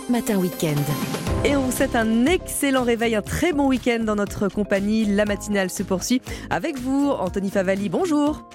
Europe Matin Weekend. Et on vous souhaite un excellent réveil, un très bon week-end dans notre compagnie. La matinale se poursuit avec vous, Anthony Favali. Bonjour.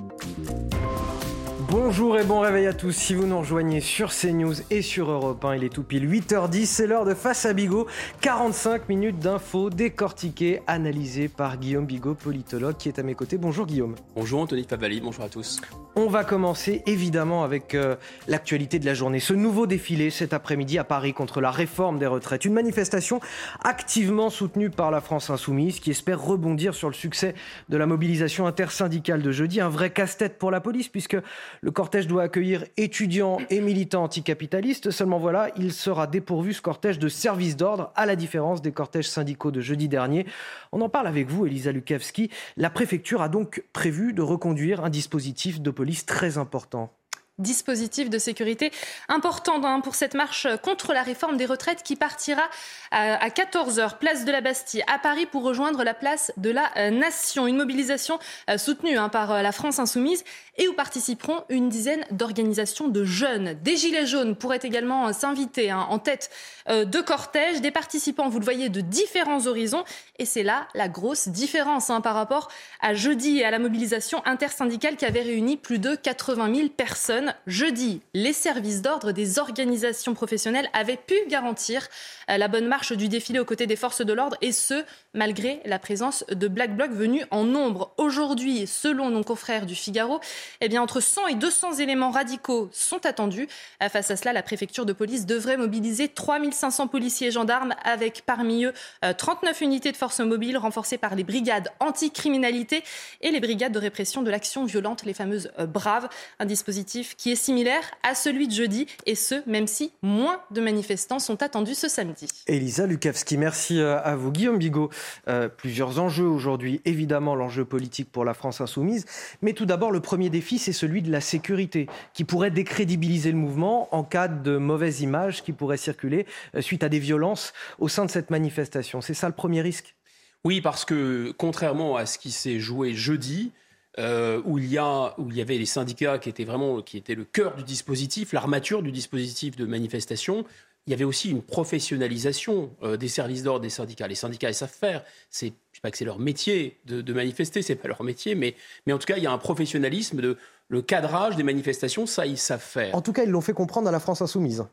Bonjour et bon réveil à tous. Si vous nous rejoignez sur CNews et sur Europe 1, il est tout pile 8h10. C'est l'heure de Face à Bigot. 45 minutes d'infos décortiquées, analysées par Guillaume Bigot, politologue, qui est à mes côtés. Bonjour Guillaume. Bonjour Anthony Favali, bonjour à tous. On va commencer évidemment avec euh, l'actualité de la journée. Ce nouveau défilé cet après-midi à Paris contre la réforme des retraites. Une manifestation activement soutenue par la France insoumise qui espère rebondir sur le succès de la mobilisation intersyndicale de jeudi. Un vrai casse-tête pour la police puisque le cortège doit accueillir étudiants et militants anticapitalistes. Seulement voilà, il sera dépourvu ce cortège de services d'ordre, à la différence des cortèges syndicaux de jeudi dernier. On en parle avec vous, Elisa Lukavski. La préfecture a donc prévu de reconduire un dispositif de police très important dispositif de sécurité important hein, pour cette marche contre la réforme des retraites qui partira à 14h, place de la Bastille, à Paris, pour rejoindre la place de la euh, Nation. Une mobilisation euh, soutenue hein, par euh, la France insoumise et où participeront une dizaine d'organisations de jeunes. Des Gilets jaunes pourraient également s'inviter hein, en tête de cortège. Des participants, vous le voyez, de différents horizons. Et c'est là la grosse différence par rapport à jeudi et à la mobilisation intersyndicale qui avait réuni plus de 80 000 personnes. Jeudi, les services d'ordre des organisations professionnelles avaient pu garantir la bonne marche du défilé aux côtés des forces de l'ordre, et ce, malgré la présence de Black Bloc venus en nombre. Aujourd'hui, selon nos confrères du Figaro, eh bien, entre 100 et 200 éléments radicaux sont attendus. Face à cela, la préfecture de police devrait mobiliser 3500 policiers et gendarmes, avec parmi eux 39 euh, unités de forces mobiles renforcées par les brigades anticriminalité et les brigades de répression de l'action violente, les fameuses euh, Braves. Un dispositif qui est similaire à celui de jeudi, et ce, même si moins de manifestants sont attendus ce samedi. Elisa Lukavski, merci euh, à vous. Guillaume Bigot, euh, plusieurs enjeux aujourd'hui. Évidemment, l'enjeu politique pour la France insoumise. Mais tout d'abord, le premier défi, c'est celui de la sécurité, qui pourrait décrédibiliser le mouvement en cas de mauvaise image qui pourrait circuler euh, suite à des violences au sein de cette manifestation. C'est ça le premier risque? Oui, parce que contrairement à ce qui s'est joué jeudi, où, il y a, où il y avait les syndicats qui étaient vraiment qui étaient le cœur du dispositif, l'armature du dispositif de manifestation il y avait aussi une professionnalisation euh, des services d'ordre des syndicats. Les syndicats, ils savent faire. C'est, pas que c'est leur métier de, de manifester, c'est pas leur métier, mais, mais en tout cas, il y a un professionnalisme de le cadrage des manifestations, ça, ils savent faire. En tout cas, ils l'ont fait comprendre à la France insoumise.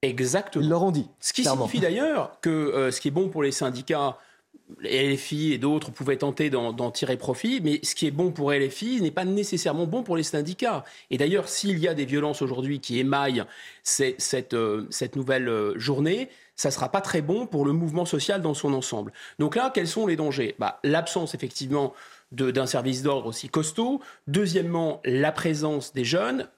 Exactement. Ils leur ont dit. Ce qui signifie d'ailleurs que euh, ce qui est bon pour les syndicats les LFI et d'autres pouvaient tenter d'en tirer profit, mais ce qui est bon pour LFI n'est pas nécessairement bon pour les syndicats. Et d'ailleurs, s'il y a des violences aujourd'hui qui émaillent cette, euh, cette nouvelle euh, journée, ça ne sera pas très bon pour le mouvement social dans son ensemble. Donc là, quels sont les dangers? Bah, L'absence, effectivement, d'un service d'ordre aussi costaud. Deuxièmement, la présence des jeunes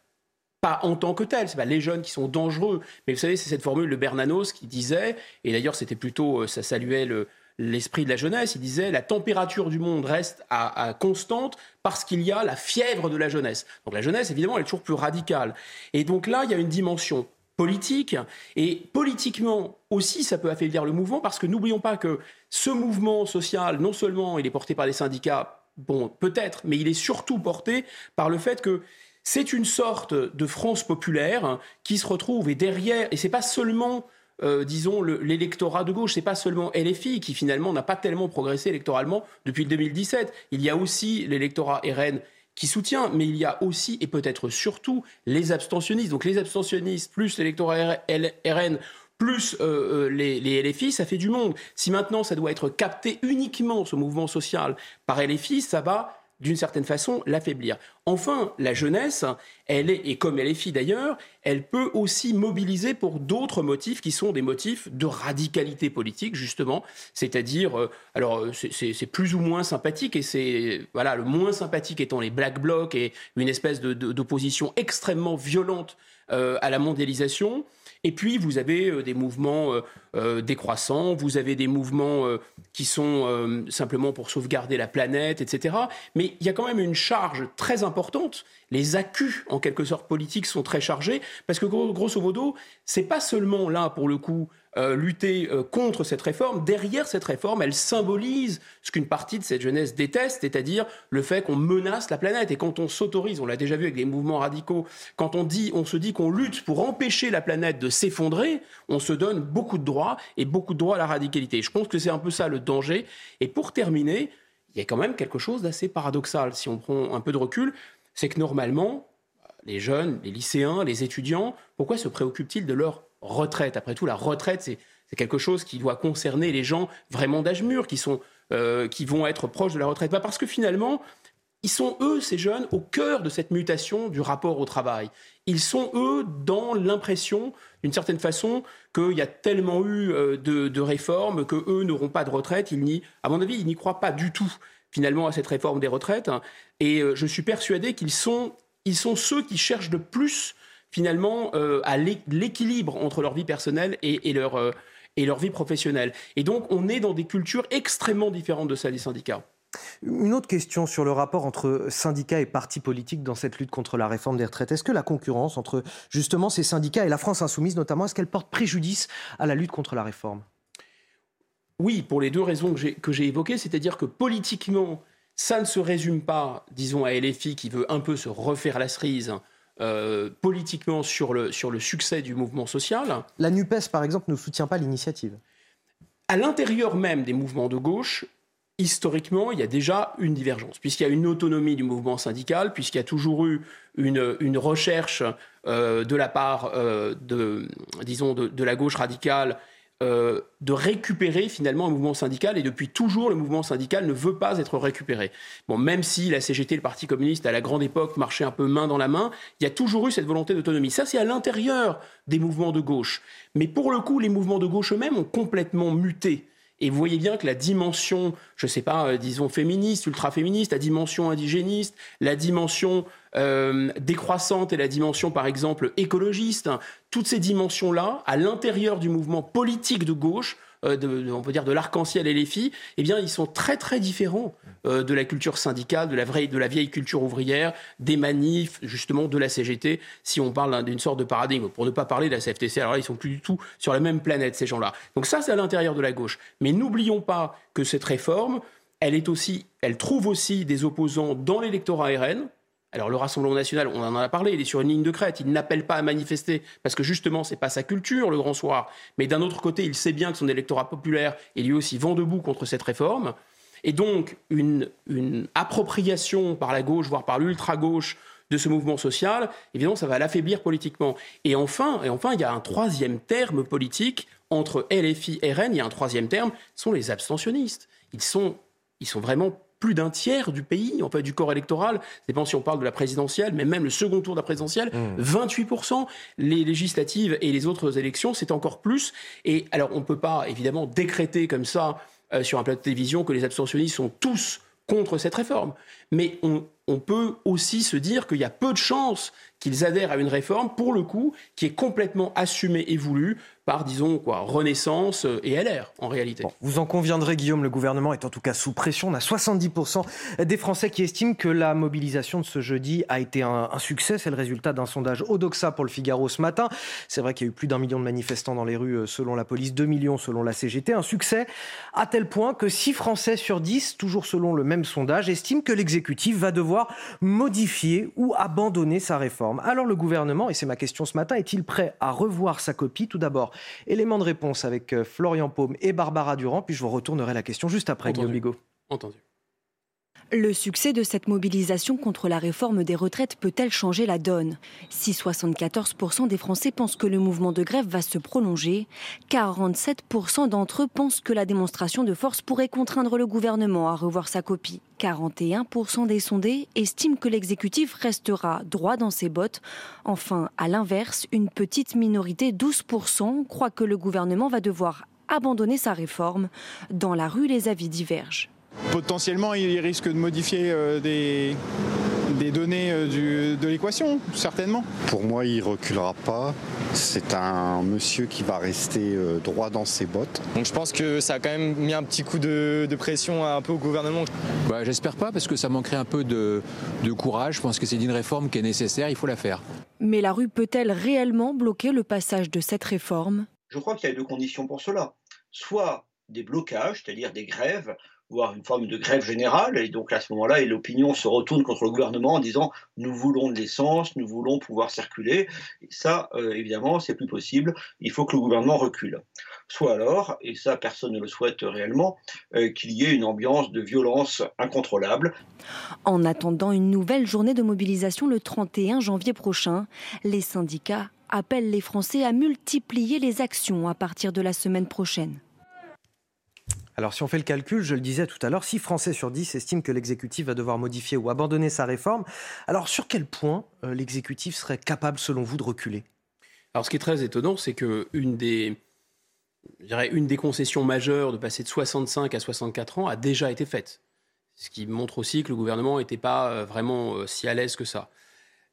pas en tant que tel, c'est pas les jeunes qui sont dangereux, mais vous savez, c'est cette formule de Bernanos qui disait, et d'ailleurs c'était plutôt, euh, ça saluait le, l'esprit de la jeunesse. Il disait la température du monde reste à, constante parce qu'il y a la fièvre de la jeunesse. Donc la jeunesse, évidemment, elle est toujours plus radicale. Et donc là, il y a une dimension politique et politiquement aussi, ça peut affaiblir le mouvement parce que n'oublions pas que ce mouvement social, non seulement il est porté par les syndicats, bon, peut-être, mais il est surtout porté par le fait que c'est une sorte de France populaire qui se retrouve et derrière, et c'est pas seulement euh, disons, l'électorat de gauche. C'est pas seulement LFI qui finalement n'a pas tellement progressé électoralement depuis le 2017. Il y a aussi l'électorat RN qui soutient, mais il y a aussi et peut-être surtout les abstentionnistes. Donc les abstentionnistes plus l'électorat RN plus euh, euh, les, les, LFI, ça fait du monde. Si maintenant ça doit être capté uniquement, ce mouvement social, par LFI, ça va d'une certaine façon, l'affaiblir. Enfin, la jeunesse, elle est, et comme elle est fille d'ailleurs, elle peut aussi mobiliser pour d'autres motifs qui sont des motifs de radicalité politique, justement. C'est-à-dire, euh, alors, euh, c'est plus ou moins sympathique, et c'est, voilà, le moins sympathique étant les Black Blocs et une espèce d'opposition extrêmement violente euh, à la mondialisation. Et puis, vous avez euh, des mouvements euh, euh, décroissants, vous avez des mouvements qui sont simplement pour sauvegarder la planète, etc. Mais il y a quand même une charge très importante. Les accus, en quelque sorte, politiques sont très chargés, parce que grosso modo, c'est pas seulement là, pour le coup, euh, lutter euh, contre cette réforme, derrière cette réforme, elle symbolise ce qu'une partie de cette jeunesse déteste, c'est-à-dire le fait qu'on menace la planète. Et quand on s'autorise, on l'a déjà vu avec des mouvements radicaux, quand on, dit, on se dit qu'on lutte pour empêcher la planète de s'effondrer, on se donne beaucoup de droits et beaucoup de droits à la radicalité. Je pense que c'est un peu ça le danger. Et pour terminer, il y a quand même quelque chose d'assez paradoxal, si on prend un peu de recul, c'est que normalement, les jeunes, les lycéens, les étudiants, pourquoi se préoccupent-ils de leur retraite. Après tout, la retraite, c'est quelque chose qui doit concerner les gens vraiment d'âge mûr, qui, sont, euh, qui vont être proches de la retraite. Pas parce que finalement, ils sont, eux, ces jeunes, au cœur de cette mutation du rapport au travail. Ils sont, eux, dans l'impression, d'une certaine façon, qu'il y a tellement eu euh, de, réformes que eux n'auront pas de retraite. Ils à mon avis, ils n'y croient pas du tout, finalement, à cette réforme des retraites. Et euh, je suis persuadé qu'ils sont, ils sont ceux qui cherchent le plus finalement euh, à l'équilibre entre leur vie personnelle et, leur, euh, et leur vie professionnelle. Et donc on est dans des cultures extrêmement différentes de celles des syndicats. Une autre question sur le rapport entre syndicats et partis politiques dans cette lutte contre la réforme des retraites. Est-ce que la concurrence entre justement ces syndicats et la France insoumise notamment, est-ce qu'elle porte préjudice à la lutte contre la réforme? Oui, pour les deux raisons que j'ai évoquées, c'est-à-dire que politiquement, ça ne se résume pas, disons, à LFI qui veut un peu se refaire la cerise euh, politiquement sur le, sur le succès du mouvement social. La NUPES, par exemple, ne soutient pas l'initiative. À l'intérieur même des mouvements de gauche, historiquement, il y a déjà une divergence, puisqu'il y a une autonomie du mouvement syndical, puisqu'il y a toujours eu une, une recherche euh, de la part euh, de, disons, de, de, la gauche radicale euh, de récupérer finalement un mouvement syndical et depuis toujours le mouvement syndical ne veut pas être récupéré. Bon, même si la CGT, le Parti communiste à la grande époque marchait un peu main dans la main, il y a toujours eu cette volonté d'autonomie. Ça, c'est à l'intérieur des mouvements de gauche. Mais pour le coup, les mouvements de gauche eux-mêmes ont complètement muté. Et vous voyez bien que la dimension, je ne sais pas, euh, disons féministe, ultra-féministe, la dimension indigéniste, la dimension euh, décroissante et la dimension, par exemple, écologiste, toutes ces dimensions-là, à l'intérieur du mouvement politique de gauche, euh, de, on peut dire de l'arc-en-ciel et les filles, eh bien, ils sont très très différents euh, de la culture syndicale, de la, vraie, de la vieille culture ouvrière, des manifs, justement, de la CGT, si on parle d'une sorte de paradigme, pour ne pas parler de la CFTC. Alors là, ils sont plus du tout sur la même planète, ces gens-là. Donc ça, c'est à l'intérieur de la gauche. Mais n'oublions pas que cette réforme, elle est aussi, elle trouve aussi des opposants dans l'électorat RN, alors le Rassemblement national, on en a parlé, il est sur une ligne de crête, il n'appelle pas à manifester parce que justement c'est pas sa culture le grand soir. Mais d'un autre côté, il sait bien que son électorat populaire est lui aussi vent debout contre cette réforme. Et donc une, appropriation par la gauche, voire par l'ultra-gauche de ce mouvement social, évidemment ça va l'affaiblir politiquement. Et enfin, et enfin, il y a un troisième terme politique entre LFI et RN, il y a un troisième terme, ce sont les abstentionnistes. Ils sont, ils sont vraiment plus d'un tiers du pays, en fait, du corps électoral. Dépend si on parle de la présidentielle, mais même le second tour de la présidentielle, 28%. Mmh. Les législatives et les autres élections, c'est encore plus. Et alors, on ne peut pas, évidemment, décréter comme ça euh, sur un plateau de télévision que les abstentionnistes sont tous contre cette réforme. Mais on, on peut aussi se dire qu'il y a peu de chances qu'ils adhèrent à une réforme, pour le coup, qui est complètement assumée et voulue par, disons, quoi, Renaissance et LR, en réalité. vous en conviendrez, Guillaume, le gouvernement est en tout cas sous pression. On a 70% des Français qui estiment que la mobilisation de ce jeudi a été un, succès. C'est le résultat d'un sondage Odoxa pour le Figaro ce matin. C'est vrai qu'il y a eu plus d'un million de manifestants dans les rues euh, selon la police, 2 millions selon la CGT. Un succès à tel point que 6 Français sur 10, toujours selon le même sondage, estiment que l'exécutif va devoir modifier ou abandonner sa réforme. Alors le gouvernement, et c'est ma question ce matin, est-il prêt à revoir sa copie? Tout d'abord, élément de réponse avec euh, Florian Paume et Barbara Durand, puis je vous retournerai la question juste après, Guillaume Bigot. Entendu. Le succès de cette mobilisation contre la réforme des retraites peut-elle changer la donne? Si 74% des Français pensent que le mouvement de grève va se prolonger, 47% d'entre eux pensent que la démonstration de force pourrait contraindre le gouvernement à revoir sa copie. 41% des sondés estiment que l'exécutif restera droit dans ses bottes. Enfin, à l'inverse, une petite minorité, 12%, croit que le gouvernement va devoir abandonner sa réforme. Dans la rue, les avis divergent. Potentiellement, il risque de modifier euh, des, des données euh, de l'équation, certainement. Pour moi, il reculera pas. C'est un monsieur qui va rester euh, droit dans ses bottes. Donc je pense que ça a quand même mis un petit coup de, pression un peu au gouvernement. Bah, J'espère pas parce que ça manquerait un peu de, de courage. Je pense que c'est une réforme qui est nécessaire, il faut la faire. Mais la rue peut-elle réellement bloquer le passage de cette réforme? Je crois qu'il y a deux conditions pour cela. Soit des blocages, c'est-à-dire des grèves, voire une forme de grève générale, et donc à ce moment-là, l'opinion se retourne contre le gouvernement en disant nous voulons de l'essence, nous voulons pouvoir circuler. Et ça, euh, évidemment, c'est plus possible. Il faut que le gouvernement recule. Soit alors, et ça personne ne le souhaite réellement, euh, qu'il y ait une ambiance de violence incontrôlable. En attendant une nouvelle journée de mobilisation le 31 janvier prochain, les syndicats appellent les Français à multiplier les actions à partir de la semaine prochaine. Alors si on fait le calcul, je le disais tout à l'heure, 6 Français sur 10 estiment que l'exécutif va devoir modifier ou abandonner sa réforme. Alors sur quel point euh, l'exécutif serait capable, selon vous, de reculer? Alors ce qui est très étonnant, c'est des, une des concessions majeures de passer de 65 à 64 ans a déjà été faite. Ce qui montre aussi que le gouvernement n'était pas euh, vraiment euh, si à l'aise que ça.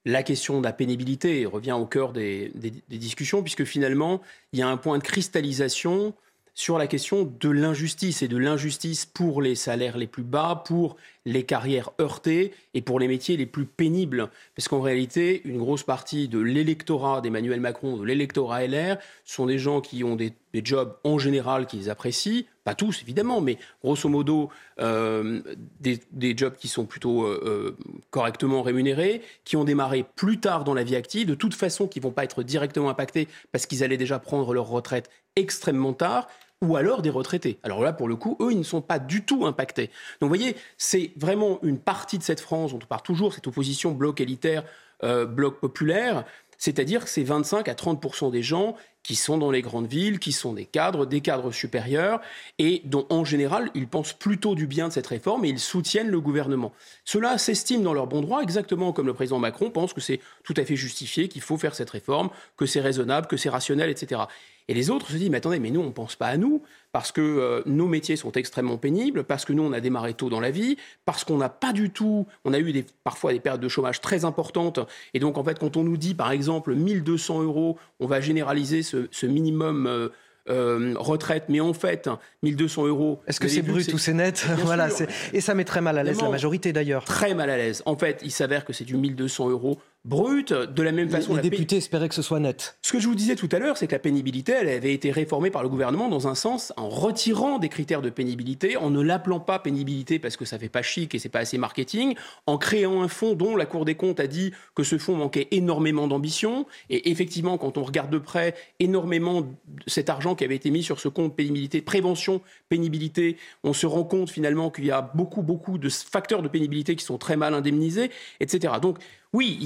La question de la pénibilité revient au cœur des discussions, puisque finalement, il y a un point de cristallisation sur la question de l'injustice et de l'injustice pour les salaires les plus bas, pour les carrières heurtées et pour les métiers les plus pénibles. Parce qu'en réalité, une grosse partie de l'électorat d'Emmanuel Macron, de l'électorat LR, sont des gens qui ont des, jobs en général qu'ils apprécient, pas tous évidemment, mais grosso modo euh, des, jobs qui sont plutôt euh, euh, correctement rémunérés, qui ont démarré plus tard dans la vie active, de toute façon qui vont pas être directement impactés parce qu'ils allaient déjà prendre leur retraite extrêmement tard ou alors des retraités. Alors là, pour le coup, eux, ils ne sont pas du tout impactés. Donc vous voyez, c'est vraiment une partie de cette France dont on parle toujours, cette opposition bloc élitaire, euh, bloc populaire, c'est-à-dire que c'est 25 à 30 des gens qui sont dans les grandes villes, qui sont des cadres, des cadres supérieurs, et dont en général ils pensent plutôt du bien de cette réforme et ils soutiennent le gouvernement. Ceux-là s'estiment dans leur bon droit, exactement comme le président Macron pense que c'est tout à fait justifié, qu'il faut faire cette réforme, que c'est raisonnable, que c'est rationnel, etc. Et les autres se disent, mais attendez, mais nous, on ne pense pas à nous, parce que euh, nos métiers sont extrêmement pénibles, parce que nous, on a démarré tôt dans la vie, parce qu'on n'a pas du tout, on a eu des, parfois des périodes de chômage très importantes. Et donc, en fait, quand on nous dit, par exemple, 1200 euros, on va généraliser ce, minimum. Euh, euh, retraite, mais en fait, 1200 euros. Est-ce que c'est brut ou c'est net Voilà, et ça met très mal à l'aise la majorité d'ailleurs. Très mal à l'aise. En fait, il s'avère que c'est du 1200 euros brute. De la même façon, les, députés espéraient que ce soit net. Ce que je vous disais tout à l'heure, c'est que la pénibilité, elle avait été réformée par le gouvernement dans un sens en retirant des critères de pénibilité, en ne l'appelant pas pénibilité parce que ça fait pas chic et c'est pas assez marketing, en créant un fonds dont la Cour des comptes a dit que ce fonds manquait énormément d'ambition. Et effectivement, quand on regarde de près, énormément de cet argent qui avait été mis sur ce compte pénibilité, prévention, pénibilité, on se rend compte finalement qu'il y a beaucoup, beaucoup de facteurs de pénibilité qui sont très mal indemnisés, etc. Donc, oui,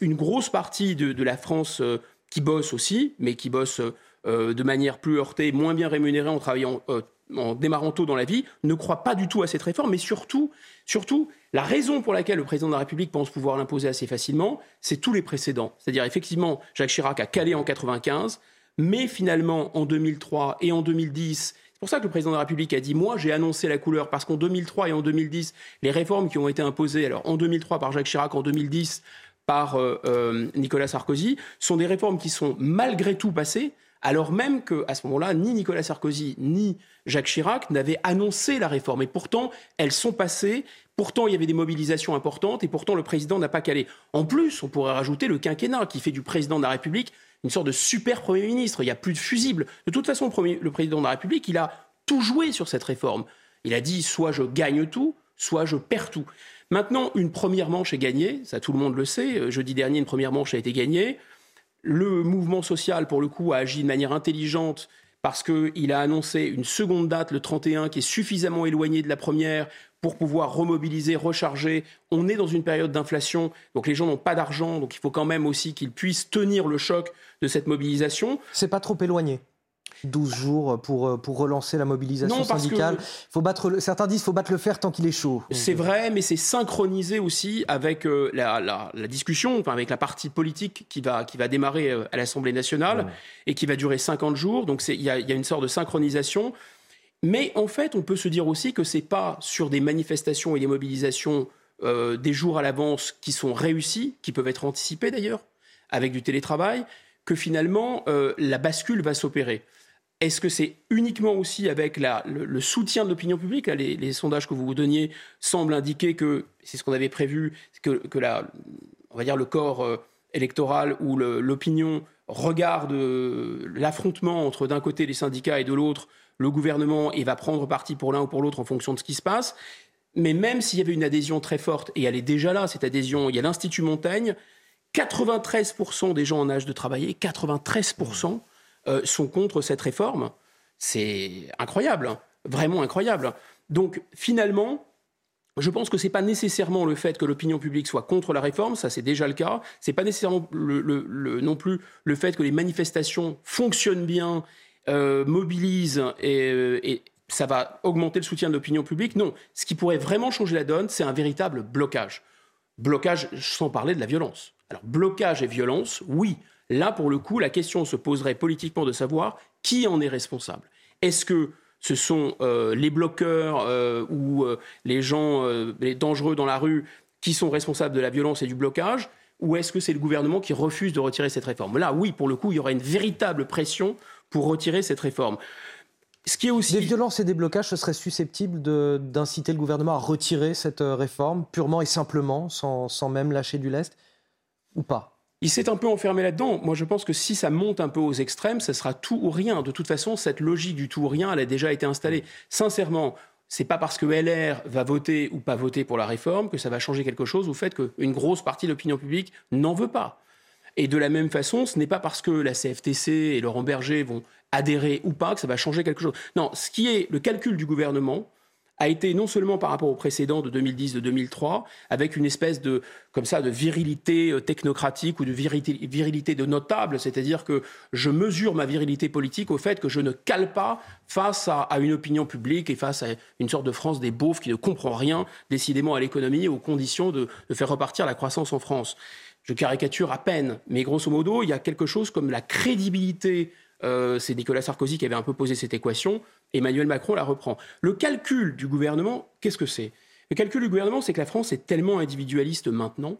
une grosse partie de, la France euh, qui bosse aussi, mais qui bosse euh, de manière plus heurtée, moins bien rémunérée en travaillant, euh, en démarrant tôt dans la vie, ne croit pas du tout à cette réforme. Mais surtout, surtout, la raison pour laquelle le président de la République pense pouvoir l'imposer assez facilement, c'est tous les précédents. C'est-à-dire, effectivement, Jacques Chirac a calé en 95, mais finalement, en 2003 et en 2010, c'est pour ça que le président de la République a dit Moi, j'ai annoncé la couleur, parce qu'en 2003 et en 2010, les réformes qui ont été imposées, alors en 2003 par Jacques Chirac, en 2010 par euh, euh, Nicolas Sarkozy, sont des réformes qui sont malgré tout passées, alors même qu'à ce moment-là, ni Nicolas Sarkozy ni Jacques Chirac n'avaient annoncé la réforme. Et pourtant, elles sont passées. Pourtant, il y avait des mobilisations importantes et pourtant, le président n'a pas calé. En plus, on pourrait rajouter le quinquennat qui fait du président de la République une sorte de super Premier ministre. Il n'y a plus de fusibles. De toute façon, le président de la République, il a tout joué sur cette réforme. Il a dit soit je gagne tout, soit je perds tout. Maintenant, une première manche est gagnée, ça tout le monde le sait. Euh, jeudi dernier, une première manche a été gagnée. Le mouvement social, pour le coup, a agi de manière intelligente parce qu'il a annoncé une seconde date, le 31, qui est suffisamment éloignée de la première pour pouvoir remobiliser, recharger. On est dans une période d'inflation, donc les gens n'ont pas d'argent, donc il faut quand même aussi qu'ils puissent tenir le choc de cette mobilisation. C'est pas trop éloigné 12 jours pour, euh, pour relancer la mobilisation syndicale. faut battre certains disent qu'il faut battre le fer tant qu'il est chaud. C'est vrai, mais c'est synchronisé aussi avec euh, la, la, discussion, enfin avec la partie politique qui va, qui va démarrer euh, à l'Assemblée nationale et qui va durer 50 jours. Donc il y a, y a une sorte de synchronisation. Mais en fait, on peut se dire aussi que ce n'est pas sur des manifestations et des mobilisations euh, des jours à l'avance qui sont réussies, qui peuvent être anticipées d'ailleurs, avec du télétravail, que finalement euh, la bascule va s'opérer. Est-ce que c'est uniquement aussi avec le, soutien de l'opinion publique les, sondages que vous vous donniez semblent indiquer que c'est ce qu'on avait prévu, que, on va dire le corps euh, électoral ou l'opinion regarde l'affrontement entre d'un côté les syndicats et de l'autre le gouvernement et va prendre parti pour l'un ou pour l'autre en fonction de ce qui se passe. Mais même s'il y avait une adhésion très forte, et elle est déjà là, cette adhésion, il y a l'Institut Montaigne, 93% des gens en âge de travailler, 93% euh, sont contre cette réforme. C'est incroyable, hein. vraiment incroyable. Donc finalement, je pense que ce n'est pas nécessairement le fait que l'opinion publique soit contre la réforme, ça c'est déjà le cas. Ce n'est pas nécessairement non plus le fait que les manifestations fonctionnent bien, euh, mobilisent euh, et, ça va augmenter le soutien de l'opinion publique. Non, ce qui pourrait vraiment changer la donne, c'est un véritable blocage. Blocage sans parler de la violence. Alors blocage et violence, oui. Là, pour le coup, la question se poserait politiquement de savoir qui en est responsable. Est-ce que ce sont euh, les bloqueurs euh, ou euh, les gens les dangereux dans la rue qui sont responsables de la violence et du blocage ou est-ce que c'est le gouvernement qui refuse de retirer cette réforme? Là, oui, pour le coup, il y aurait une véritable pression pour retirer cette réforme. Des violences et des blocages, ce serait susceptible d'inciter le gouvernement à retirer cette réforme purement et simplement, sans, sans même lâcher du lest, ou pas? Il s'est un peu enfermé là-dedans. Moi, je pense que si ça monte un peu aux extrêmes, ce sera tout ou rien. De toute façon, cette logique du tout ou rien, elle a déjà été installée. Sincèrement, c'est pas parce que LR va voter ou pas voter pour la réforme que ça va changer quelque chose au fait qu'une grosse partie de l'opinion publique n'en veut pas. Et de la même façon, ce n'est pas parce que la CFTC et Laurent Berger vont adhérer ou pas que ça va changer quelque chose. Non, ce qui est le calcul du gouvernement, a été non seulement par rapport au précédent de 2010, de 2003, avec une espèce de, comme ça, de virilité euh, technocratique ou de virilité, de notable, c'est-à-dire que je mesure ma virilité politique au fait que je ne cale pas face à, une opinion publique et face à une sorte de France des beaufs qui ne comprend rien décidément à l'économie et aux conditions de, faire repartir la croissance en France. Je caricature à peine, mais grosso modo, il y a quelque chose comme la crédibilité euh, c'est Nicolas Sarkozy qui avait un peu posé cette équation. Emmanuel Macron la reprend. Le calcul du gouvernement, qu'est-ce que c'est? Le calcul du gouvernement, c'est que la France est tellement individualiste maintenant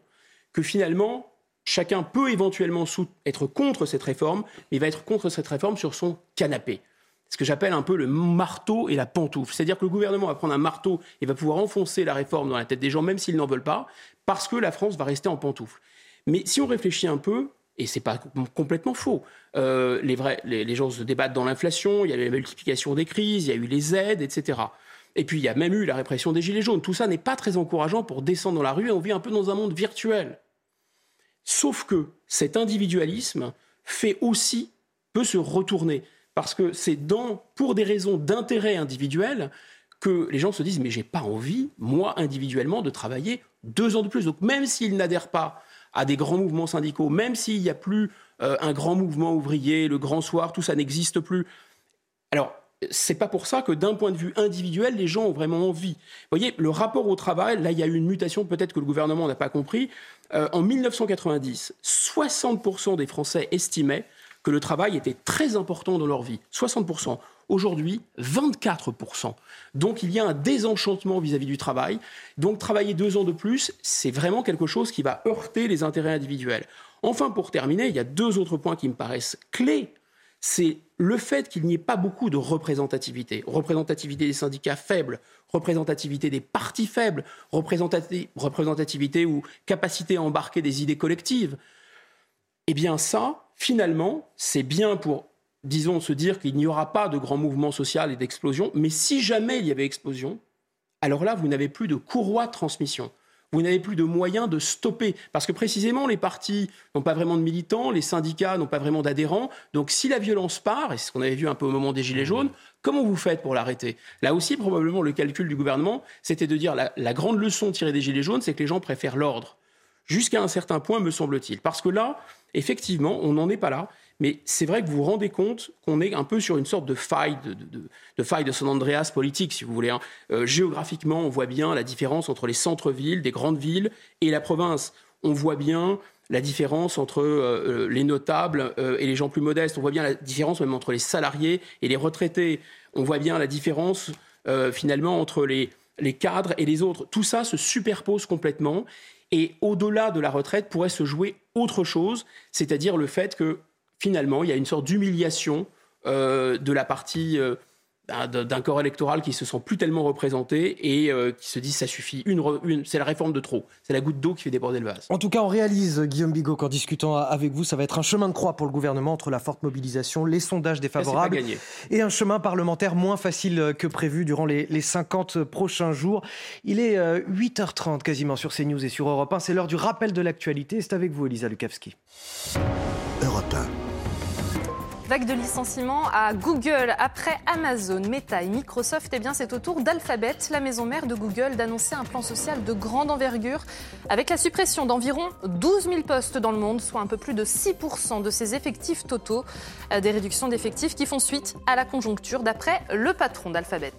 que finalement, chacun peut éventuellement être contre cette réforme, mais va être contre cette réforme sur son canapé. Ce que j'appelle un peu le marteau et la pantoufle. C'est-à-dire que le gouvernement va prendre un marteau et va pouvoir enfoncer la réforme dans la tête des gens, même s'ils n'en veulent pas, parce que la France va rester en pantoufle. Mais si on réfléchit un peu, et c'est pas complètement faux. Euh, les, gens se débattent dans l'inflation, il y a eu la multiplication des crises, il y a eu les aides, etc. Et puis il y a même eu la répression des gilets jaunes. Tout ça n'est pas très encourageant pour descendre dans la rue et on vit un peu dans un monde virtuel. Sauf que cet individualisme fait aussi, peut se retourner. Parce que c'est pour des raisons d'intérêt individuel que les gens se disent mais j'ai pas envie, moi individuellement, de travailler deux ans de plus. Donc même s'ils n'adhèrent pas à des grands mouvements syndicaux, même s'il n'y a plus euh, un grand mouvement ouvrier, le grand soir, tout ça n'existe plus. Alors, c'est pas pour ça que d'un point de vue individuel, les gens ont vraiment envie. Vous voyez, le rapport au travail, là, il y a eu une mutation, peut-être que le gouvernement n'a pas compris. Euh, en 1990, 60% des Français estimaient que le travail était très important dans leur vie. 60%. Aujourd'hui, 24%. Donc il y a un désenchantement vis-à-vis du travail. Donc travailler deux ans de plus, c'est vraiment quelque chose qui va heurter les intérêts individuels. Enfin, pour terminer, il y a deux autres points qui me paraissent clés. C'est le fait qu'il n'y ait pas beaucoup de représentativité. Représentativité des syndicats faibles, représentativité des partis faibles, représentativité ou capacité à embarquer des idées collectives. Eh bien ça, finalement, c'est bien pour disons, se dire qu'il n'y aura pas de grand mouvement social et d'explosion, mais si jamais il y avait explosion, alors là, vous n'avez plus de courroie de transmission. Vous n'avez plus de moyens de stopper. Parce que précisément, les partis n'ont pas vraiment de militants, les syndicats n'ont pas vraiment d'adhérents. Donc si la violence part, et c'est ce qu'on avait vu un peu au moment des Gilets jaunes, comment vous faites pour l'arrêter? Là aussi, probablement, le calcul du gouvernement, c'était de dire la, la grande leçon tirée des Gilets jaunes, c'est que les gens préfèrent l'ordre. Jusqu'à un certain point, me semble-t-il. Parce que là, effectivement, on n'en est pas là. Mais c'est vrai que vous vous rendez compte qu'on est un peu sur une sorte de faille de, faille de San Andreas politique, si vous voulez. Hein. Euh, géographiquement, on voit bien la différence entre les centres-villes, des grandes villes, et la province. On voit bien la différence entre euh, euh, les notables et les gens plus modestes. On voit bien la différence même entre les salariés et les retraités. On voit bien la différence finalement entre les, les cadres et les autres. Tout ça se superpose complètement. Et au-delà de la retraite pourrait se jouer autre chose, c'est-à-dire le fait que finalement, il y a une sorte d'humiliation euh, de la partie, euh, d'un corps électoral qui se sent plus tellement représenté et euh, qui se dit ça suffit, une, une c'est la réforme de trop, c'est la goutte d'eau qui fait déborder le vase. En tout cas, on réalise, Guillaume Bigot, qu'en discutant avec vous, ça va être un chemin de croix pour le gouvernement entre la forte mobilisation, les sondages défavorables et un chemin parlementaire moins facile que prévu durant les, les 50 prochains jours. Il est 8h30 euh, quasiment sur CNews et sur Europe 1, c'est l'heure du rappel de l'actualité, c'est avec vous Elisa Lukavski. Europe 1. Vague de licenciements à Google après Amazon, Meta et Microsoft. Eh bien, c'est au tour d'Alphabet, la maison mère de Google, d'annoncer un plan social de grande envergure avec la suppression d'environ 12 000 postes dans le monde, soit un peu plus de 6% de ses effectifs totaux. Euh, des réductions d'effectifs qui font suite à la conjoncture, d'après le patron d'Alphabet.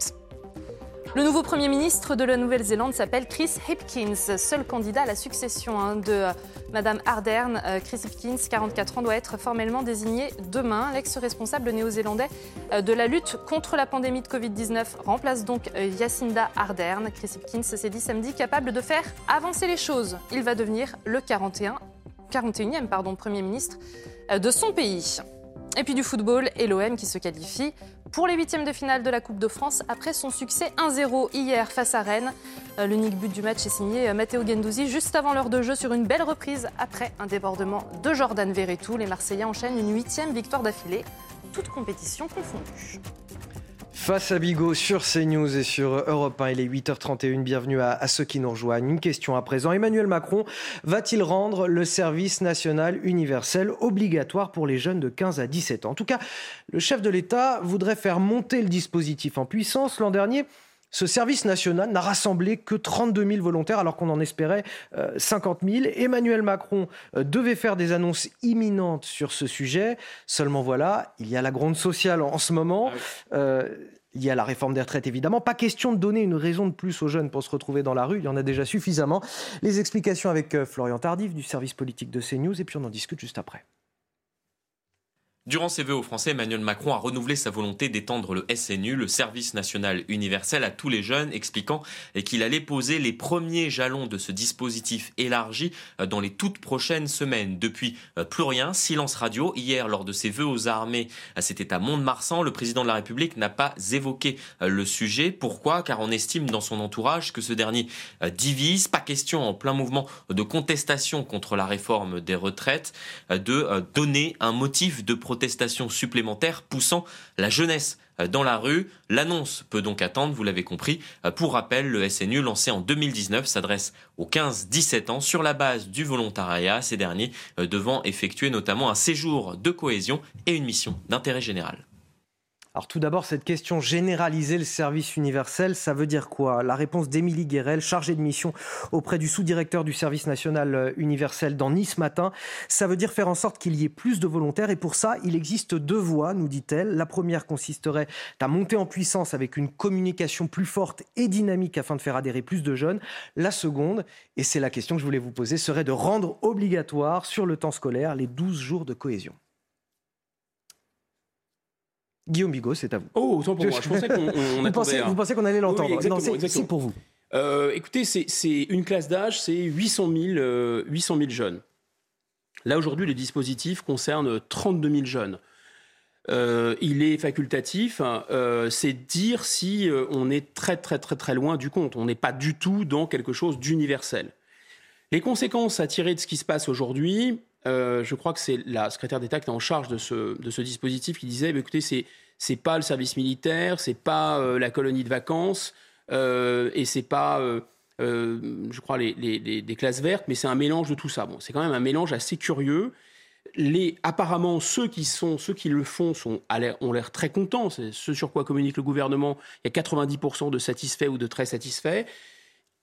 Le nouveau Premier ministre de la Nouvelle-Zélande s'appelle Chris Hipkins, seul candidat à la succession hein, de euh, Madame Ardern. Euh, Chris Hipkins, 44 ans, doit être formellement désigné demain. L'ex-responsable néo-zélandais euh, de la lutte contre la pandémie de Covid-19 remplace donc Jacinda Ardern. Chris Hipkins s'est dit samedi capable de faire avancer les choses. Il va devenir le 41, 41e pardon, Premier ministre de son pays. Et puis du football et l'OM qui se qualifie pour les huitièmes de finale de la Coupe de France après son succès 1-0 hier face à Rennes. Euh, l'unique but du match est signé euh, Matteo Gendouzi juste avant l'heure de jeu sur une belle reprise après un débordement de Jordan Verretou. Les Marseillais enchaînent une huitième victoire d'affilée, toute compétition confondue. Face à Bigot sur CNews et sur Europe 1, il est 8h31. Bienvenue à, ceux qui nous rejoignent. Une question à présent. Emmanuel Macron va-t-il rendre le service national universel obligatoire pour les jeunes de 15 à 17 ans? En tout cas, le chef de l'État voudrait faire monter le dispositif en puissance. L'an dernier, ce service national n'a rassemblé que 32 000 volontaires alors qu'on en espérait 50 euh, 000. Emmanuel Macron euh, devait faire des annonces imminentes sur ce sujet. Seulement voilà, il y a la gronde sociale en ce moment. Ah euh, il y a la réforme des retraites, évidemment. Pas question de donner une raison de plus aux jeunes pour se retrouver dans la rue. Il y en a déjà suffisamment. Les explications avec Florian Tardif du service politique de CNews. Et puis on en discute juste après. Durant ses vœux aux Français, Emmanuel Macron a renouvelé sa volonté d'étendre le SNU, le service national universel, à tous les jeunes, expliquant qu'il allait poser les premiers jalons de ce dispositif élargi euh, dans les toutes prochaines semaines. Depuis, euh, plus rien, silence radio. Hier, lors de ses vœux aux armées, euh, c'était à Mont-de-Marsan, le président de la République n'a pas évoqué le sujet. Pourquoi? Car on estime dans son entourage que ce dernier divise. Pas question en plein mouvement de contestation contre la réforme des retraites de donner un motif de protection protestations supplémentaires poussant la jeunesse dans la rue. L'annonce peut donc attendre, vous l'avez compris. Pour rappel, le SNU lancé en 2019 s'adresse aux 15-17 ans sur la base du volontariat, ces derniers devant effectuer notamment un séjour de cohésion et une mission d'intérêt général. Alors tout d'abord, cette question généraliser le service universel, ça veut dire quoi? La réponse d'Émilie Guérel, chargée de mission auprès du sous-directeur du service national euh, universel dans Nice matin, ça veut dire faire en sorte qu'il y ait plus de volontaires et pour ça, il existe deux voies, nous dit-elle. La première consisterait à monter en puissance avec une communication plus forte et dynamique afin de faire adhérer plus de jeunes. La seconde, et c'est la question que je voulais vous poser, serait de rendre obligatoire sur le temps scolaire les 12 jours de cohésion. Guillaume Bigot, c'est à vous. Oh, autant pour moi. Je pensais qu'on vous, pensez, vous pensez qu'on allait l'entendre Non, c'est pour vous. Euh, écoutez, c'est une classe d'âge, c'est 800 000, 800 000 jeunes. Là, aujourd'hui, le dispositif concerne 32 000 jeunes. Euh, il est facultatif, euh, c'est dire si on est très très très très loin du compte. On n'est pas du tout dans quelque chose d'universel. Les conséquences à tirer de ce qui se passe aujourd'hui, euh, je crois que c'est la secrétaire d'État qui est en charge de ce, dispositif qui disait bah, écoutez, c'est c'est pas le service militaire, c'est pas euh, la colonie de vacances euh, et c'est pas, je crois, les, classes vertes, mais c'est un mélange de tout ça. Bon, c'est quand même un mélange assez curieux. Apparemment, ceux qui, sont, ceux qui le font ont l'air très contents. C'est ce sur quoi communique le gouvernement. Il y a 90% de satisfaits ou de très satisfaits.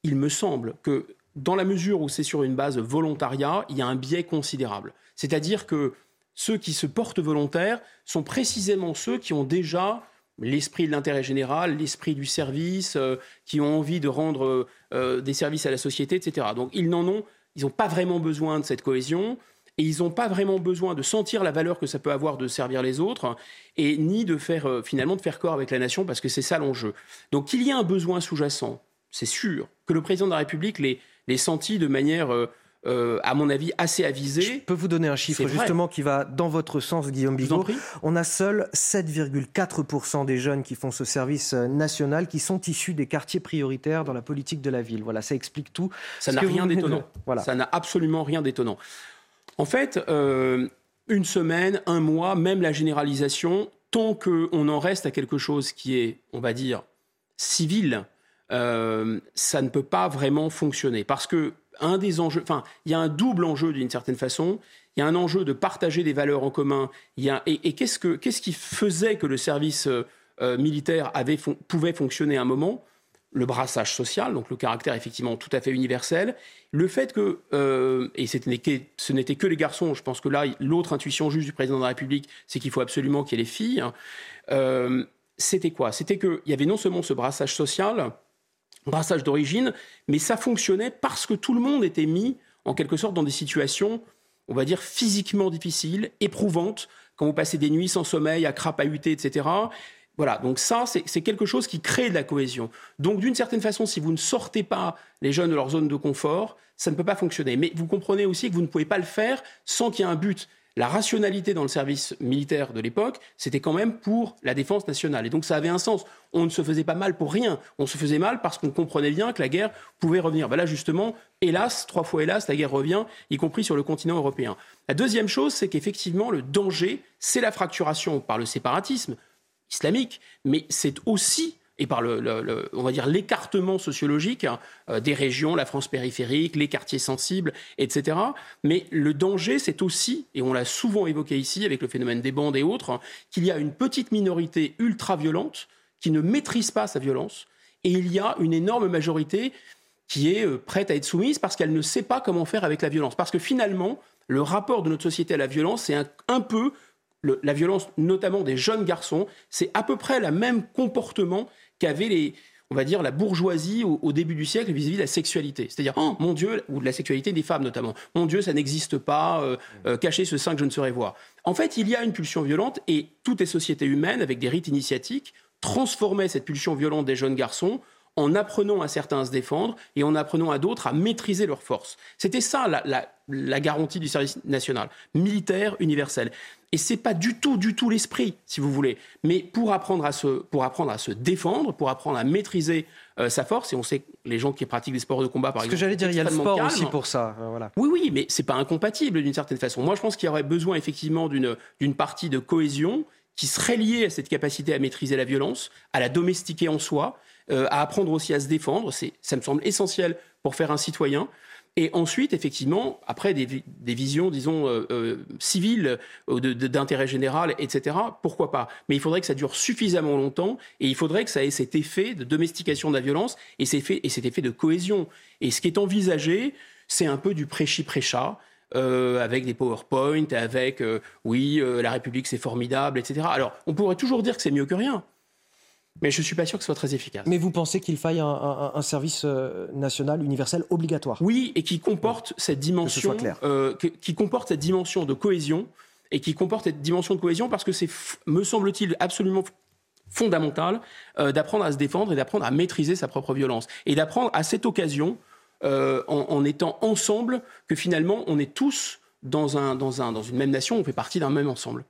Il me semble que dans la mesure où c'est sur une base volontariat, il y a un biais considérable. C'est-à-dire que ceux qui se portent volontaires sont précisément ceux qui ont déjà l'esprit de l'intérêt général, l'esprit du service, euh, qui ont envie de rendre euh, euh, des services à la société, etc. Donc ils n'en ont, ils n'ont pas vraiment besoin de cette cohésion et ils n'ont pas vraiment besoin de sentir la valeur que ça peut avoir de servir les autres et ni de faire finalement de faire corps avec la nation parce que c'est ça l'enjeu. Donc qu'il y ait un besoin sous-jacent, c'est sûr que le président de la République les les sentis de manière euh, euh, à mon avis, assez avisé. Je peux vous donner un chiffre justement qui va dans votre sens, Guillaume Bigot. On a seul 7,4% des jeunes qui font ce service euh, national qui sont issus des quartiers prioritaires dans la politique de la ville. Voilà, ça explique tout. Ça n'a rien d'étonnant. Voilà. Ça n'a absolument rien d'étonnant. En fait, euh, une semaine, un mois, même la généralisation, tant qu'on en reste à quelque chose qui est, on va dire, civil, ça ne peut pas vraiment fonctionner. Parce que un des enjeux, enfin, il y a un double enjeu d'une certaine façon. Il y a un enjeu de partager des valeurs en commun. Et, qu'est-ce, que, qu'est-ce qui faisait que le service euh, euh, militaire pouvait fonctionner à un moment? Le brassage social, donc le caractère effectivement tout à fait universel, le fait que, euh, et ce n'était que les garçons, je pense que là, l'autre intuition juste du président de la République, c'est qu'il faut absolument qu'il y ait les filles, hein. c'était quoi? C'était qu'il y avait non seulement ce brassage social, brassage d'origine, mais ça fonctionnait parce que tout le monde était mis en quelque sorte dans des situations, on va dire, physiquement difficiles, éprouvantes, quand vous passez des nuits sans sommeil, à crapahuter, etc. Voilà, donc ça, c'est quelque chose qui crée de la cohésion. Donc d'une certaine façon, si vous ne sortez pas les jeunes de leur zone de confort, ça ne peut pas fonctionner. Mais vous comprenez aussi que vous ne pouvez pas le faire sans qu'il y ait un but la rationalité dans le service militaire de l'époque, c'était quand même pour la défense nationale. Et donc ça avait un sens. On ne se faisait pas mal pour rien. On se faisait mal parce qu'on comprenait bien que la guerre pouvait revenir. Ben là, justement, hélas, trois fois hélas, la guerre revient, y compris sur le continent européen. La deuxième chose, c'est qu'effectivement, le danger, c'est la fracturation par le séparatisme islamique, mais c'est aussi et par le, on va dire l'écartement sociologique hein, euh, des régions, la France périphérique, les quartiers sensibles, etc. Mais le danger, c'est aussi, et on l'a souvent évoqué ici avec le phénomène des bandes et autres, hein, qu'il y a une petite minorité ultra-violente qui ne maîtrise pas sa violence, et il y a une énorme majorité qui est euh, prête à être soumise parce qu'elle ne sait pas comment faire avec la violence. Parce que finalement, le rapport de notre société à la violence, c'est un, peu la violence, notamment des jeunes garçons, c'est à peu près le même comportement qu'avait les, on va dire, la bourgeoisie au, début du siècle vis-à-vis de la sexualité. C'est-à-dire, oh mon Dieu, ou de la sexualité des femmes notamment. Mon Dieu, ça n'existe pas, euh, euh, cacher ce sein que je ne saurais voir. En fait, il y a une pulsion violente et toutes les sociétés humaines, avec des rites initiatiques, transformaient cette pulsion violente des jeunes garçons en apprenant à certains à se défendre et en apprenant à d'autres à maîtriser leurs forces. C'était ça la, garantie du service national, militaire universel. Et c'est pas du tout, du tout l'esprit, si vous voulez. Mais pour apprendre à se, pour apprendre à se défendre, pour apprendre à maîtriser euh, sa force, et on sait que les gens qui pratiquent des sports de combat, par exemple. Ce que j'allais dire, il y a le sport aussi pour ça. Euh, voilà. Oui, oui, mais c'est pas incompatible d'une certaine façon. Moi, je pense qu'il y aurait besoin effectivement d'une partie de cohésion qui serait liée à cette capacité à maîtriser la violence, à la domestiquer en soi, euh, à apprendre aussi à se défendre. Ça me semble essentiel pour faire un citoyen. Et ensuite, effectivement, après des, visions, disons, euh, euh, civiles, d'intérêt général, etc., pourquoi pas? Mais il faudrait que ça dure suffisamment longtemps et il faudrait que ça ait cet effet de domestication de la violence et, cet effet, et cet effet de cohésion. Et ce qui est envisagé, c'est un peu du prêchi-prêcha. avec des PowerPoint, avec oui, la République c'est formidable, etc. Alors, on pourrait toujours dire que c'est mieux que rien. Mais je ne suis pas sûr que ce soit très efficace. Mais vous pensez qu'il faille un, service euh, national universel obligatoire? Oui, et qui comporte cette dimension, euh, qui comporte cette dimension de cohésion et qui comporte cette dimension de cohésion parce que c'est, me semble-t-il, absolument fondamental euh, d'apprendre à se défendre et d'apprendre à maîtriser sa propre violence et d'apprendre à cette occasion, en, étant ensemble, que finalement on est tous dans, un, dans, un, dans une même nation, on fait partie d'un même ensemble.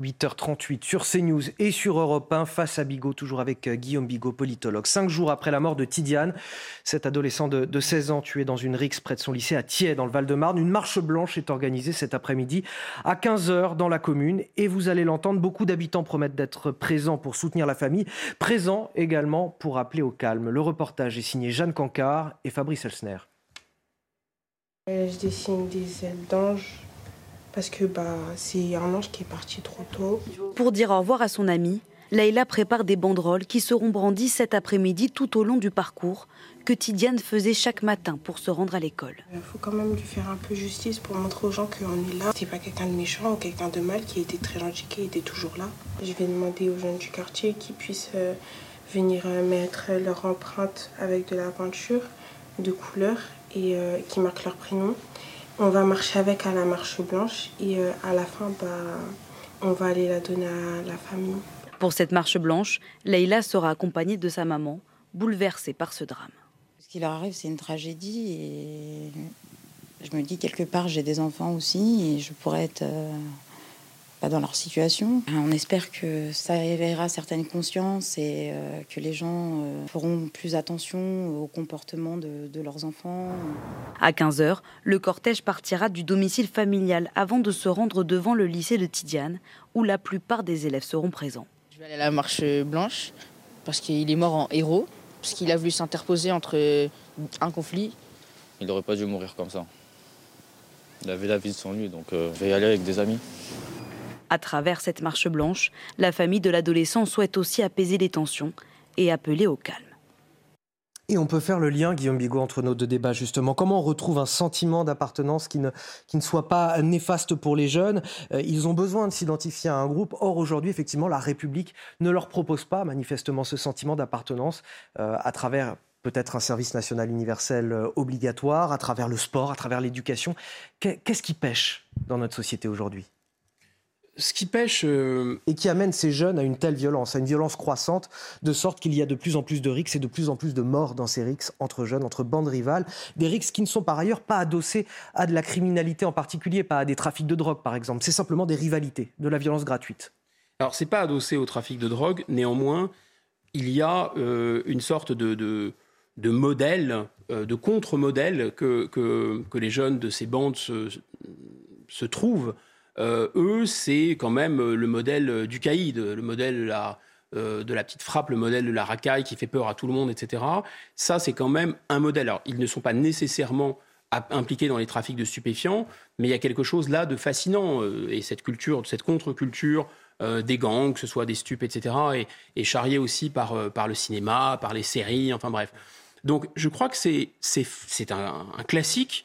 8h38 sur CNews et sur Europe 1 face à Bigot, toujours avec euh, Guillaume Bigot, politologue. Cinq jours après la mort de Tidiane, cet adolescent de, 16 ans tué dans une rixe près de son lycée à Thiers, dans le Val-de-Marne, une marche blanche est organisée cet après-midi à 15h dans la commune. Et vous allez l'entendre, beaucoup d'habitants promettent d'être présents pour soutenir la famille, présents également pour appeler au calme. Le reportage est signé Jeanne Cancard et Fabrice Elsner. Je dessine des ailes parce que bah, c'est un ange qui est parti trop tôt. Pour dire au revoir à son ami, Leïla prépare des banderoles qui seront brandies cet après-midi tout au long du parcours que Tidiane faisait chaque matin pour se rendre à l'école. Il faut quand même lui faire un peu justice pour montrer aux gens qu'on est là. C'est pas quelqu'un de méchant ou quelqu'un de mal qui était très gentil, qui était toujours là. Je vais demander aux jeunes du quartier qu'ils puissent euh, venir euh, mettre leur empreinte avec de la peinture de couleur et euh, qui marquent leur prénom. On va marcher avec à la marche blanche et euh, à la fin, bah, on va aller la donner à la famille. Pour cette marche blanche, Leïla sera accompagnée de sa maman, bouleversée par ce drame. Ce qui leur arrive, c'est une tragédie et Je me dis quelque part, j'ai des enfants aussi et je pourrais être euh, pas dans leur situation. On espère que ça éveillera certaines consciences et euh, que les gens euh, feront plus attention au comportement de, de leurs enfants. À 15h, le cortège partira du domicile familial avant de se rendre devant le lycée de Tidiane, où la plupart des élèves seront présents. Je vais aller à la marche blanche parce qu'il est mort en héros, parce qu'il a voulu s'interposer entre un conflit. Il n'aurait pas dû mourir comme ça. Il avait la vie de son lui, donc euh, je vais y aller avec des amis. À travers cette marche blanche, la famille de l'adolescent souhaite aussi apaiser les tensions et appeler au calme. Et on peut faire le lien, Guillaume Bigot, entre nos deux débats, justement. Comment on retrouve un sentiment d'appartenance qui ne, soit pas néfaste pour les jeunes? Euh, Ils ont besoin de s'identifier à un groupe. Or, aujourd'hui, effectivement, la République ne leur propose pas, manifestement, ce sentiment d'appartenance euh, à travers peut-être un service national universel euh, obligatoire, à travers le sport, à travers l'éducation. Qu'est-ce qui pêche dans notre société aujourd'hui? Ce qui pêche. Euh, et qui amène ces jeunes à une telle violence, à une violence croissante, de sorte qu'il y a de plus en plus de rixes et de plus en plus de morts dans ces rixes entre jeunes, entre bandes rivales. Des rixes qui ne sont par ailleurs pas adossés à de la criminalité en particulier, pas à des trafics de drogue par exemple. C'est simplement des rivalités, de la violence gratuite. Alors, c'est pas adossé au trafic de drogue, néanmoins, il y a euh, une sorte de, de, de modèle, euh, de contre-modèle que, que, que, les jeunes de ces bandes se, se trouvent. Euh, eux, c'est quand même le modèle du caïd, le modèle de la, euh, petite frappe, le modèle de la racaille qui fait peur à tout le monde, etc. Ça, c'est quand même un modèle. Alors, ils ne sont pas nécessairement impliqués dans les trafics de stupéfiants, mais il y a quelque chose là de fascinant. et cette culture, cette contre-culture des gangs, que ce soit des stupes, etc., est, est charriée aussi par, le cinéma, par les séries, enfin bref. Donc je crois que c'est un, classique.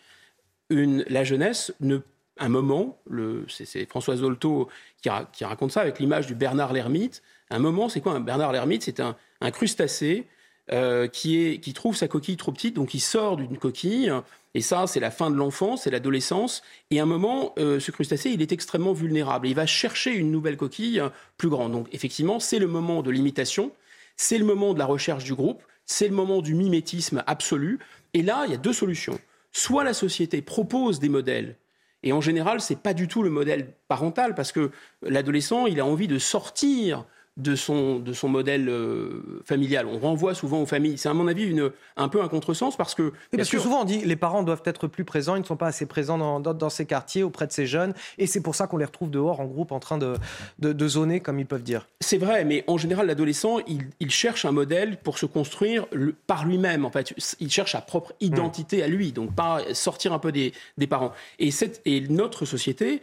La jeunesse, ne, un moment, c'est François Zolto qui, qui, raconte ça avec l'image du Bernard l'ermite. Un moment, c'est quoi un Bernard l'ermite? C'est un, un, crustacé euh, qui, qui trouve sa coquille trop petite, donc il sort d'une coquille. Et ça, c'est la fin de l'enfance, c'est l'adolescence. Et un moment, euh, ce crustacé, il est extrêmement vulnérable. Il va chercher une nouvelle coquille plus grande. Donc effectivement, c'est le moment de l'imitation, c'est le moment de la recherche du groupe c'est le moment du mimétisme absolu. Et là, il y a deux solutions. Soit la société propose des modèles, et en général, ce n'est pas du tout le modèle parental, parce que l'adolescent, il a envie de sortir de son, de son modèle euh, familial. On renvoie souvent aux familles. C'est à mon avis une, un peu un contresens parce que... parce que souvent on dit les parents doivent être plus présents, ils ne sont pas assez présents dans, dans, dans ces quartiers auprès de ces jeunes et c'est pour ça qu'on les retrouve dehors en groupe en train de, de, de zoner comme ils peuvent dire. C'est vrai, mais en général l'adolescent il, il, cherche un modèle pour se construire le, par lui-même en fait. Il cherche sa propre identité mmh. à lui, donc pas sortir un peu des, des parents. Et, cette, et notre société,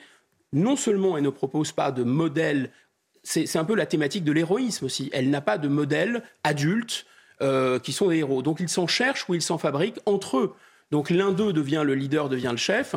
non seulement elle ne propose pas de modèle c'est un peu la thématique de l'héroïsme aussi. Elle n'a pas de modèle adulte euh, qui sont des héros. Donc ils s'en cherchent ou ils s'en fabriquent entre eux. Donc l'un d'eux devient le leader, devient le chef.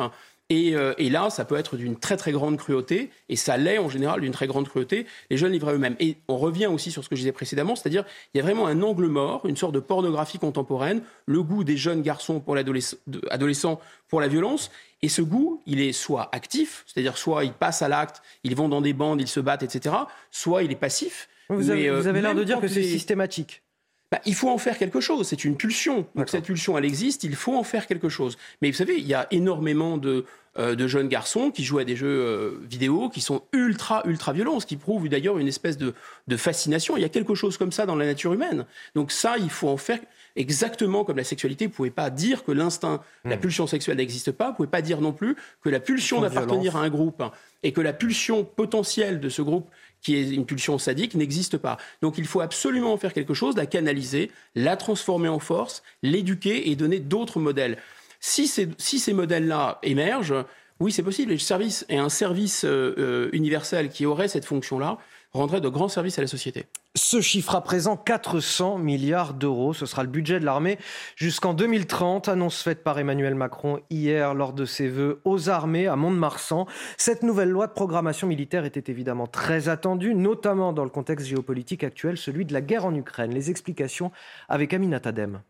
Et, euh, et, là, ça peut être d'une très très grande cruauté, et ça l'est en général d'une très grande cruauté, les jeunes livrés eux-mêmes. Et on revient aussi sur ce que je disais précédemment, c'est-à-dire il y a vraiment un angle mort, une sorte de pornographie contemporaine, le goût des jeunes garçons pour l'adolescent pour la violence, et ce goût, il est soit actif, c'est-à-dire soit ils passent à l'acte, ils vont dans des bandes, ils se battent, etc., soit il est passif. Vous avez, euh, avez l'air de dire que c'est systématique. Bah, il faut en faire quelque chose. C'est une pulsion. Donc cette pulsion, elle existe. Il faut en faire quelque chose. Mais vous savez, il y a énormément de, euh, de jeunes garçons qui jouent à des jeux euh, vidéo qui sont ultra, ultra violents, ce qui prouve d'ailleurs une espèce de, de, fascination. Il y a quelque chose comme ça dans la nature humaine. Donc ça, il faut en faire exactement comme la sexualité. Vous ne pouvez pas dire que l'instinct, mmh. la pulsion sexuelle n'existe pas. Vous ne pouvez pas dire non plus que la pulsion d'appartenir à un groupe et que la pulsion potentielle de ce groupe qui est une pulsion sadique, n'existe pas. Donc il faut absolument faire quelque chose, la canaliser, la transformer en force, l'éduquer et donner d'autres modèles. Si ces, modèles-là émergent, oui, c'est possible. Et un service euh, euh universel qui aurait cette fonction-là rendrait de grands services à la société. Ce chiffre à présent 400 milliards d'euros. Ce sera le budget de l'armée jusqu'en 2030. Annonce faite par Emmanuel Macron hier lors de ses vœux aux armées à Mont-de-Marsan. Cette nouvelle loi de programmation militaire était évidemment très attendue, notamment dans le contexte géopolitique actuel, celui de la guerre en Ukraine. Les explications avec Amina Tadem.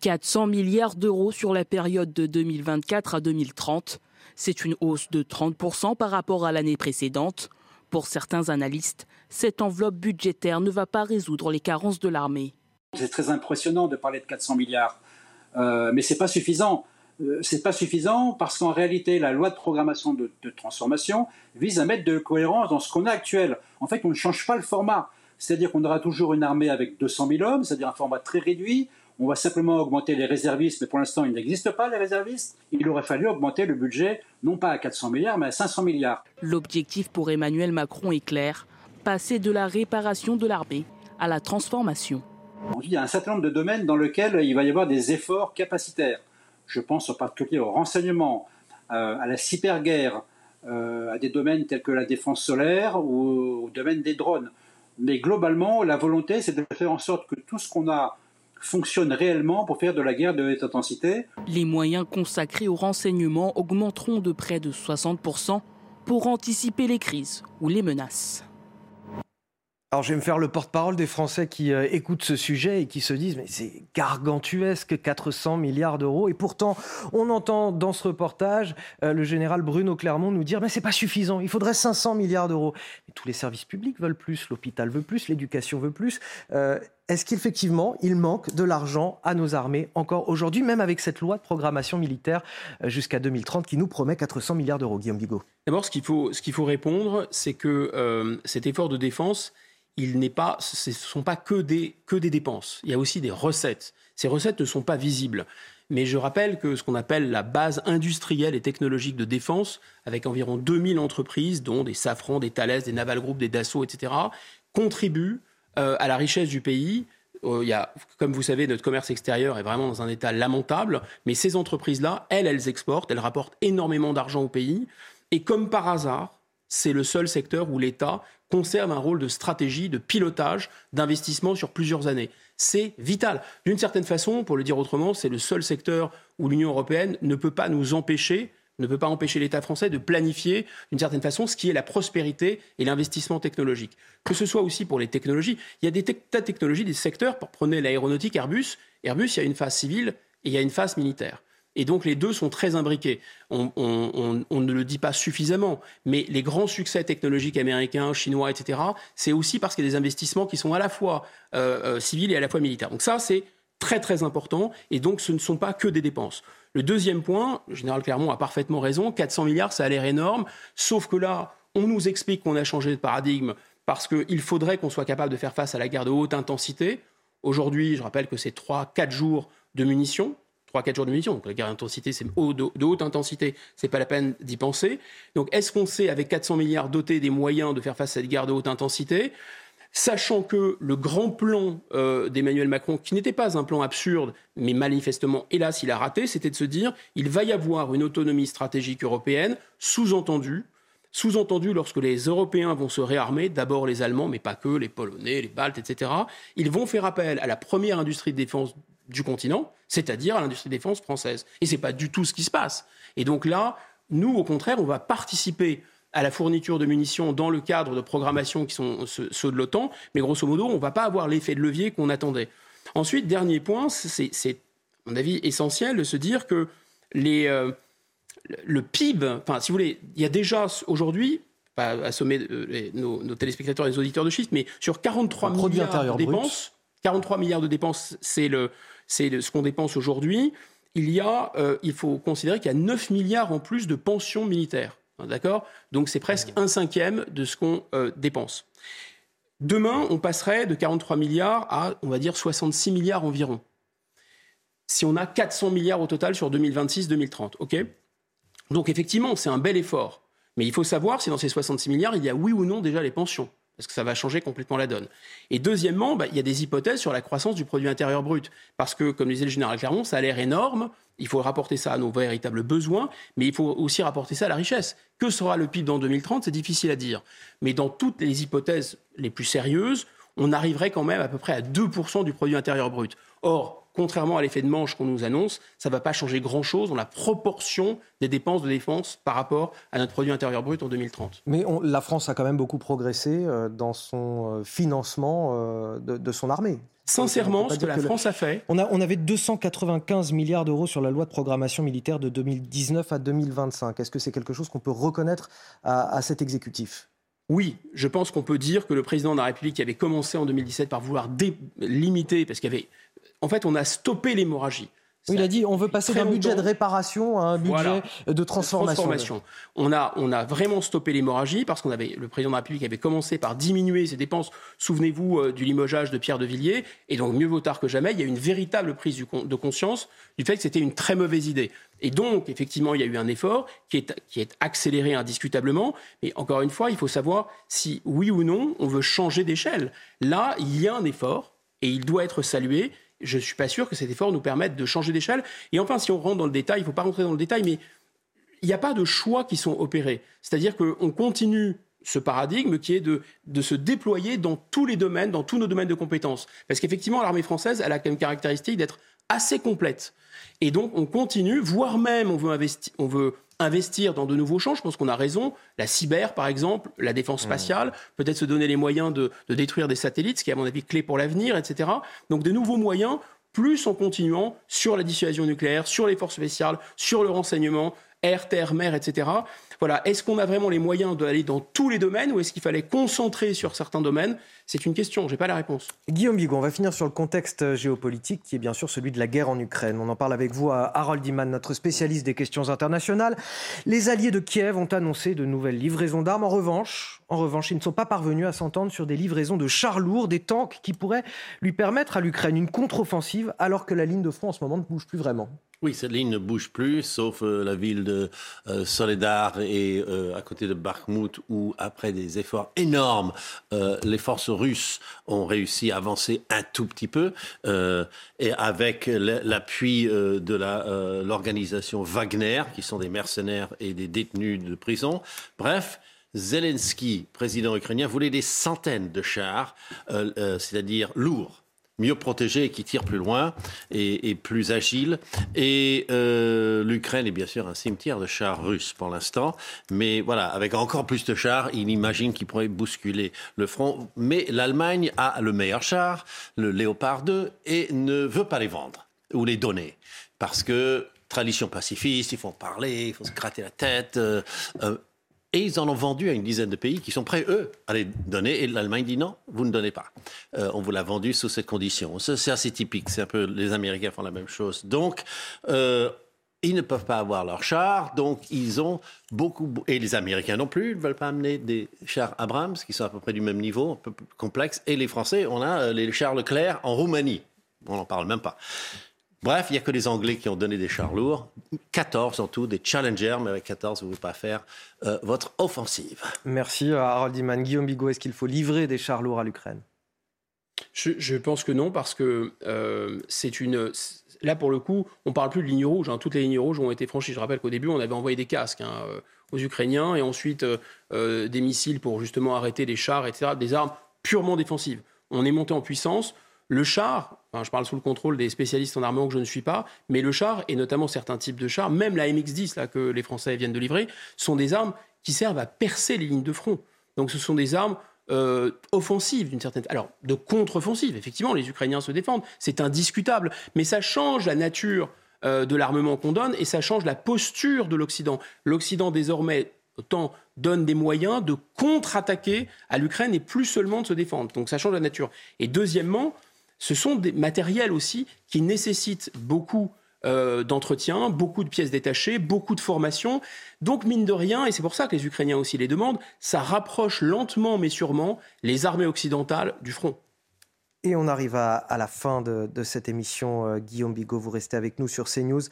400 milliards d'euros sur la période de 2024 à 2030. C'est une hausse de 30% par rapport à l'année précédente. Pour certains analystes, cette enveloppe budgétaire ne va pas résoudre les carences de l'armée. C'est très impressionnant de parler de 400 milliards. Euh, mais c'est pas suffisant. Euh, c'est pas suffisant parce qu'en réalité, la loi de programmation de, de, transformation vise à mettre de cohérence dans ce qu'on a actuel. En fait, on ne change pas le format. C'est-à-dire qu'on aura toujours une armée avec 200 000 hommes, c'est-à-dire un format très réduit. On va simplement augmenter les réservistes, mais pour l'instant, il n'existe pas les réservistes. Il aurait fallu augmenter le budget, non pas à 400 milliards, mais à 500 milliards. L'objectif pour Emmanuel Macron est clair passer de la réparation de l'armée à la transformation. Il y a un certain nombre de domaines dans lesquels il va y avoir des efforts capacitaires. Je pense en particulier au renseignement, euh, à la cyberguerre, euh, à des domaines tels que la défense solaire ou au domaine des drones. Mais globalement, la volonté, c'est de faire en sorte que tout ce qu'on a fonctionne réellement pour faire de la guerre de haute intensité. Les moyens consacrés au renseignement augmenteront de près de 60% pour anticiper les crises ou les menaces. Alors je vais me faire le porte-parole des Français qui euh, écoutent ce sujet et qui se disent mais c'est gargantuesque 400 milliards d'euros et pourtant on entend dans ce reportage euh, le général Bruno Clermont nous dire mais c'est pas suffisant il faudrait 500 milliards d'euros tous les services publics veulent plus l'hôpital veut plus l'éducation veut plus euh, est-ce qu'effectivement il manque de l'argent à nos armées encore aujourd'hui même avec cette loi de programmation militaire jusqu'à 2030 qui nous promet 400 milliards d'euros Guillaume Bigot D'abord ce qu'il faut ce qu'il faut répondre c'est que cet effort de défense pas, ce ne sont pas que des, que des dépenses. Il y a aussi des recettes. Ces recettes ne sont pas visibles. Mais je rappelle que ce qu'on appelle la base industrielle et technologique de défense, avec environ 2000 entreprises, dont des Safran, des Thales, des Naval Group, des Dassault, etc., contribuent euh, à la richesse du pays. Euh, y a, comme vous savez, notre commerce extérieur est vraiment dans un état lamentable, mais ces entreprises-là, elles, elles exportent, elles rapportent énormément d'argent au pays. Et comme par hasard, c'est le seul secteur où l'État conserve un rôle de stratégie, de pilotage, d'investissement sur plusieurs années. C'est vital. D'une certaine façon, pour le dire autrement, c'est le seul secteur où l'Union européenne ne peut pas nous empêcher ne peut pas empêcher l'État français de planifier d'une certaine façon ce qui est la prospérité et l'investissement technologique. Que ce soit aussi pour les technologies. Il y a des tas de technologies, des secteurs, prenez l'aéronautique Airbus. Airbus, il y a une phase civile et il y a une phase militaire. Et donc les deux sont très imbriqués. On, ne le dit pas suffisamment, mais les grands succès technologiques américains, chinois, etc., c'est aussi parce qu'il y a des investissements qui sont à la fois euh, euh, civils et à la fois militaires. Donc ça, c'est très très important, et donc ce ne sont pas que des dépenses. Le deuxième point, le général Clermont a parfaitement raison, 400 milliards, ça a l'air énorme, sauf que là, on nous explique qu'on a changé de paradigme parce qu'il faudrait qu'on soit capable de faire face à la guerre de haute intensité. Aujourd'hui, je rappelle que c'est 3-4 jours de munitions, 3-4 jours de munitions. Donc la guerre d'intensité, c'est de, haute intensité, c'est pas la peine d'y penser. Donc est-ce qu'on sait, avec 400 milliards dotés des moyens de faire face à cette guerre de haute intensité Sachant que le grand plan euh, d'Emmanuel Macron, qui n'était pas un plan absurde, mais manifestement, hélas, il a raté, c'était de se dire il va y avoir une autonomie stratégique européenne, sous-entendu, sous-entendu, lorsque les Européens vont se réarmer, d'abord les Allemands, mais pas que, les Polonais, les Baltes, etc., ils vont faire appel à la première industrie de défense du continent, c'est-à-dire à, l'industrie de défense française. Et ce n'est pas du tout ce qui se passe. Et donc là, nous, au contraire, on va participer à la fourniture de munitions dans le cadre de programmation qui sont ceux de l'OTAN, mais grosso modo, on ne va pas avoir l'effet de levier qu'on attendait. Ensuite, dernier point, c'est, à mon avis, essentiel de se dire que les, euh, le PIB, enfin, si vous voulez, il y a déjà aujourd'hui, pas assommer euh, nos, nos, téléspectateurs et les auditeurs de chiffres, mais sur 43 milliards de dépenses, 43 milliards de dépenses, c'est le, c'est ce qu'on dépense aujourd'hui, il y a, euh, il faut considérer qu'il y a 9 milliards en plus de pensions militaires. Hein, d'accord? Donc c'est presque un cinquième de ce qu'on euh, dépense. Demain, on passerait de 43 milliards à, on va dire, 66 milliards environ. Si on a 400 milliards au total sur 2026-2030, OK? Donc effectivement, c'est un bel effort. Mais il faut savoir si dans ces 66 milliards, il y a oui ou non déjà les pensions parce que ça va changer complètement la donne. Et deuxièmement, bah, il y a des hypothèses sur la croissance du produit intérieur brut, parce que, comme disait le général Clermont, ça a l'air énorme, il faut rapporter ça à nos véritables besoins, mais il faut aussi rapporter ça à la richesse. Que sera le PIB dans 2030 C'est difficile à dire. Mais dans toutes les hypothèses les plus sérieuses, on arriverait quand même à peu près à 2% du produit intérieur brut. Or, contrairement à l'effet de manche qu'on nous annonce, ça ne va pas changer grand-chose dans la proportion des dépenses de défense par rapport à notre produit intérieur brut en 2030. Mais la France a quand même beaucoup progressé euh, dans son euh, financement euh, de, son armée. Sincèrement, ce que la France a fait. On, a, on avait 295 milliards d'euros sur la loi de programmation militaire de 2019 à 2025. Est-ce que c'est quelque chose qu'on peut reconnaître à, cet exécutif? Oui, je pense qu'on peut dire que le président de la République avait commencé en 2017 par vouloir limiter, parce qu'il y avait en fait, on a stoppé l'hémorragie. Oui, il a dit on veut passer d'un budget de réparation à un budget Voilà. de transformation. On, a, on a vraiment stoppé l'hémorragie parce qu'on avait le président de la République avait commencé par diminuer ses dépenses. Souvenez-vous euh, du limogeage de Pierre de Villiers. Et donc, mieux vaut tard que jamais, il y a eu une véritable prise du con- de conscience du fait que c'était une très mauvaise idée. Et donc, effectivement, il y a eu un effort qui est, qui est accéléré indiscutablement. Mais encore une fois, il faut savoir si, oui ou non, on veut changer d'échelle. Là, il y a un effort et il doit être salué. Je ne suis pas sûr que cet effort nous permette de changer d'échelle. Et enfin, si on rentre dans le détail, il ne faut pas rentrer dans le détail, mais il n'y a pas de choix qui sont opérés. C'est-à-dire qu'on continue ce paradigme qui est de, de se déployer dans tous les domaines, dans tous nos domaines de compétences. Parce qu'effectivement, l'armée française, elle a comme caractéristique d'être assez complète. Et donc, on continue, voire même, on veut, investi- on veut investir dans de nouveaux champs. Je pense qu'on a raison. La cyber, par exemple, la défense spatiale, peut-être se donner les moyens de, de détruire des satellites, ce qui est, à mon avis, clé pour l'avenir, etc. Donc, de nouveaux moyens, plus en continuant sur la dissuasion nucléaire, sur les forces spéciales, sur le renseignement, air, terre, mer, etc. Voilà. Est-ce qu'on a vraiment les moyens d'aller dans tous les domaines ou est-ce qu'il fallait concentrer sur certains domaines? C'est une question, je n'ai pas la réponse. Guillaume Bigot, on va finir sur le contexte géopolitique qui est bien sûr celui de la guerre en Ukraine. On en parle avec vous à Harold Iman, notre spécialiste des questions internationales. Les alliés de Kiev ont annoncé de nouvelles livraisons d'armes. En revanche, en revanche, ils ne sont pas parvenus à s'entendre sur des livraisons de chars lourds, des tanks qui pourraient lui permettre à l'Ukraine une contre-offensive alors que la ligne de front en ce moment ne bouge plus vraiment. Oui, cette ligne ne bouge plus, sauf euh, la ville de euh, Soledar et euh, à côté de Bakhmut, où après des efforts énormes, euh, les forces russes ont réussi à avancer un tout petit peu, euh, et avec l'appui de l'organisation Wagner, qui sont des mercenaires et des détenus de prison. Bref. Zelensky, président ukrainien, voulait des centaines de chars, c'est-à-dire lourds, mieux protégés et qui tirent plus loin et, plus agiles. Et euh, l'Ukraine est bien sûr un cimetière de chars russes pour l'instant, mais voilà, avec encore plus de chars, il imagine qu'il pourrait bousculer le front. Mais l'Allemagne a le meilleur char, le Léopard 2, et ne veut pas les vendre ou les donner parce que tradition pacifiste, il faut en parler, il faut se gratter la tête. euh, euh, et ils en ont vendu à une dizaine de pays qui sont prêts, eux, à les donner. Et l'Allemagne dit non, vous ne donnez pas. Euh, on vous l'a vendu sous cette condition. C'est assez typique. C'est un peu, les Américains font la même chose. Donc, euh, ils ne peuvent pas avoir leurs chars. Donc, ils ont beaucoup. Et les Américains non plus. Ils ne veulent pas amener des chars Abrams, qui sont à peu près du même niveau, un peu plus complexes. Et les Français, on a euh, les chars Leclerc en Roumanie. On n'en parle même pas. Bref, il n'y a que les Anglais qui ont donné des chars lourds. 14 en tout, des Challenger, mais avec 14, vous ne pouvez pas faire euh, votre offensive. Merci à Harold Iman. Guillaume Bigot, est-ce qu'il faut livrer des chars lourds à l'Ukraine? Je, je pense que non, parce que euh, c'est une. Là, pour le coup, on parle plus de ligne rouge. hein. Toutes les lignes rouges ont été franchies. Je rappelle qu'au début, on avait envoyé des casques hein, euh, aux Ukrainiens et ensuite euh, euh, des missiles pour justement arrêter les chars, etc. Des armes purement défensives. On est monté en puissance. Le char, je parle sous le contrôle des spécialistes en armement que je ne suis pas, mais le char, et notamment certains types de chars, même la MX-10 là, que les Français viennent de livrer, sont des armes qui servent à percer les lignes de front. Donc ce sont des armes euh, offensives d'une certaine... Alors, de contre-offensive, effectivement, les Ukrainiens se défendent, c'est indiscutable, mais ça change la nature euh, de l'armement qu'on donne et ça change la posture de l'Occident. L'Occident, désormais, donne des moyens de contre-attaquer à l'Ukraine et plus seulement de se défendre. Donc ça change la nature. Et deuxièmement, ce sont des matériels aussi qui nécessitent beaucoup euh, d'entretien, beaucoup de pièces détachées, beaucoup de formation. Donc, mine de rien, et c'est pour ça que les Ukrainiens aussi les demandent, ça rapproche lentement mais sûrement les armées occidentales du front. Et on arrive à, la fin de, cette émission. Euh, Guillaume Bigot, vous restez avec nous sur CNews.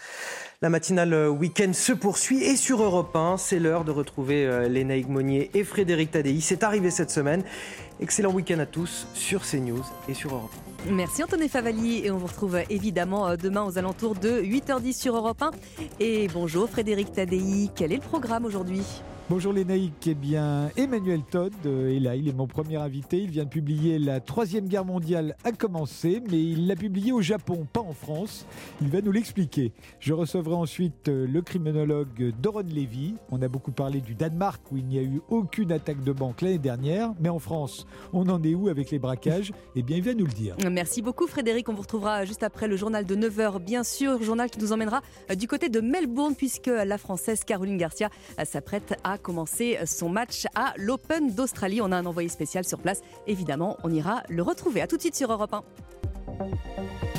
La matinale euh, week-end se poursuit et sur Europe 1, c'est l'heure de retrouver euh, Lénaïque Monnier et Frédéric Tadei. C'est arrivé cette semaine. Excellent week-end à tous sur CNews et sur Europe 1. Merci Antoine Favali et on vous retrouve évidemment euh, demain aux alentours de 8h10 sur Europe 1. Et bonjour Frédéric Tadei, quel est le programme aujourd'hui? Bonjour les naïcs, eh bien Emmanuel Todd euh, est là, il est mon premier invité, il vient de publier La Troisième Guerre mondiale a commencé, mais il l'a publié au Japon, pas en France, il va nous l'expliquer. Je recevrai ensuite euh, le criminologue Doron Levy, on a beaucoup parlé du Danemark où il n'y a eu aucune attaque de banque l'année dernière, mais en France, on en est où avec les braquages? Eh bien il va nous le dire. Merci beaucoup Frédéric, on vous retrouvera juste après le journal de 9h, bien sûr, journal qui nous emmènera euh, du côté de Melbourne puisque la Française Caroline Garcia euh, s'apprête à commencer son match à l'Open d'Australie. On a un envoyé spécial sur place, évidemment, on ira le retrouver. À tout de suite sur Europe 1.